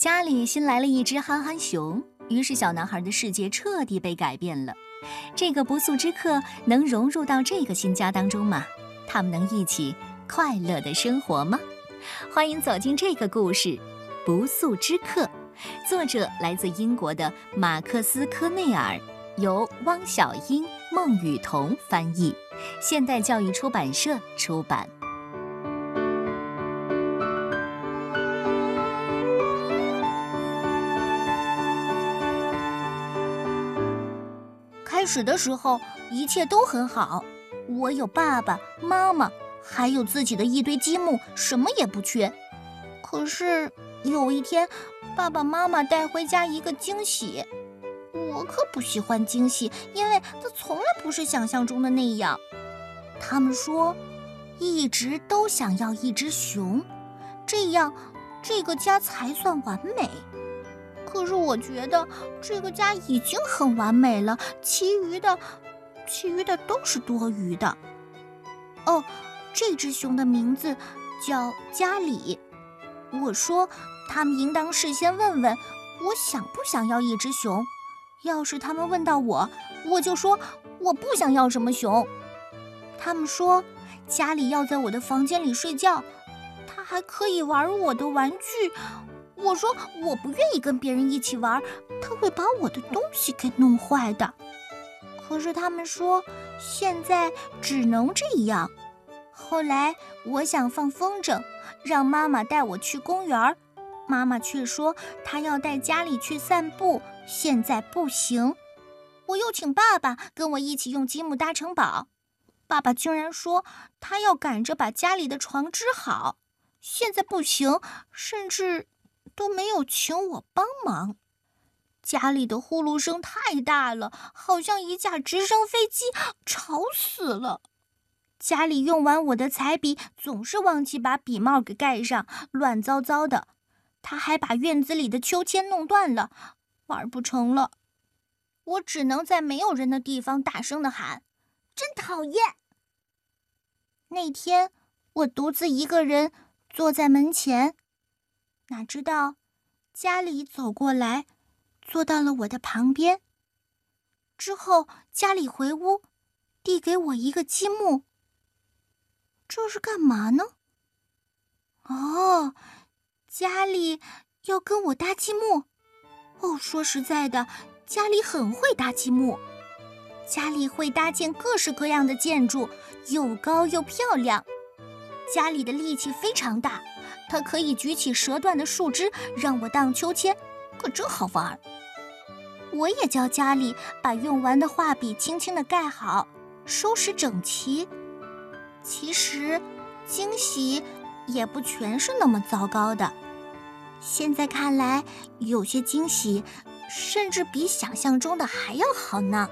家里新来了一只憨憨熊，于是小男孩的世界彻底被改变了。这个不速之客能融入到这个新家当中吗？他们能一起快乐的生活吗？欢迎走进这个故事，《不速之客》，作者来自英国的马克思科内尔，由汪小英、孟雨桐翻译，现代教育出版社出版。开始的时候，一切都很好。我有爸爸妈妈，还有自己的一堆积木，什么也不缺。可是有一天，爸爸妈妈带回家一个惊喜，我可不喜欢惊喜，因为它从来不是想象中的那样。他们说，一直都想要一只熊，这样这个家才算完美。可是我觉得这个家已经很完美了，其余的，其余的都是多余的。哦，这只熊的名字叫家里。我说，他们应当事先问问我想不想要一只熊。要是他们问到我，我就说我不想要什么熊。他们说家里要在我的房间里睡觉，他还可以玩我的玩具。我说我不愿意跟别人一起玩，他会把我的东西给弄坏的。可是他们说现在只能这样。后来我想放风筝，让妈妈带我去公园，妈妈却说她要带家里去散步，现在不行。我又请爸爸跟我一起用积木搭城堡，爸爸竟然说他要赶着把家里的床织好，现在不行，甚至。都没有请我帮忙，家里的呼噜声太大了，好像一架直升飞机，吵死了。家里用完我的彩笔，总是忘记把笔帽给盖上，乱糟糟的。他还把院子里的秋千弄断了，玩不成了。我只能在没有人的地方大声的喊：“真讨厌！”那天我独自一个人坐在门前。哪知道，家里走过来，坐到了我的旁边。之后，家里回屋，递给我一个积木。这是干嘛呢？哦，家里要跟我搭积木。哦，说实在的，家里很会搭积木。家里会搭建各式各样的建筑，又高又漂亮。家里的力气非常大。它可以举起折断的树枝让我荡秋千，可真好玩儿。我也教家里把用完的画笔轻轻地盖好，收拾整齐。其实，惊喜也不全是那么糟糕的。现在看来，有些惊喜甚至比想象中的还要好呢。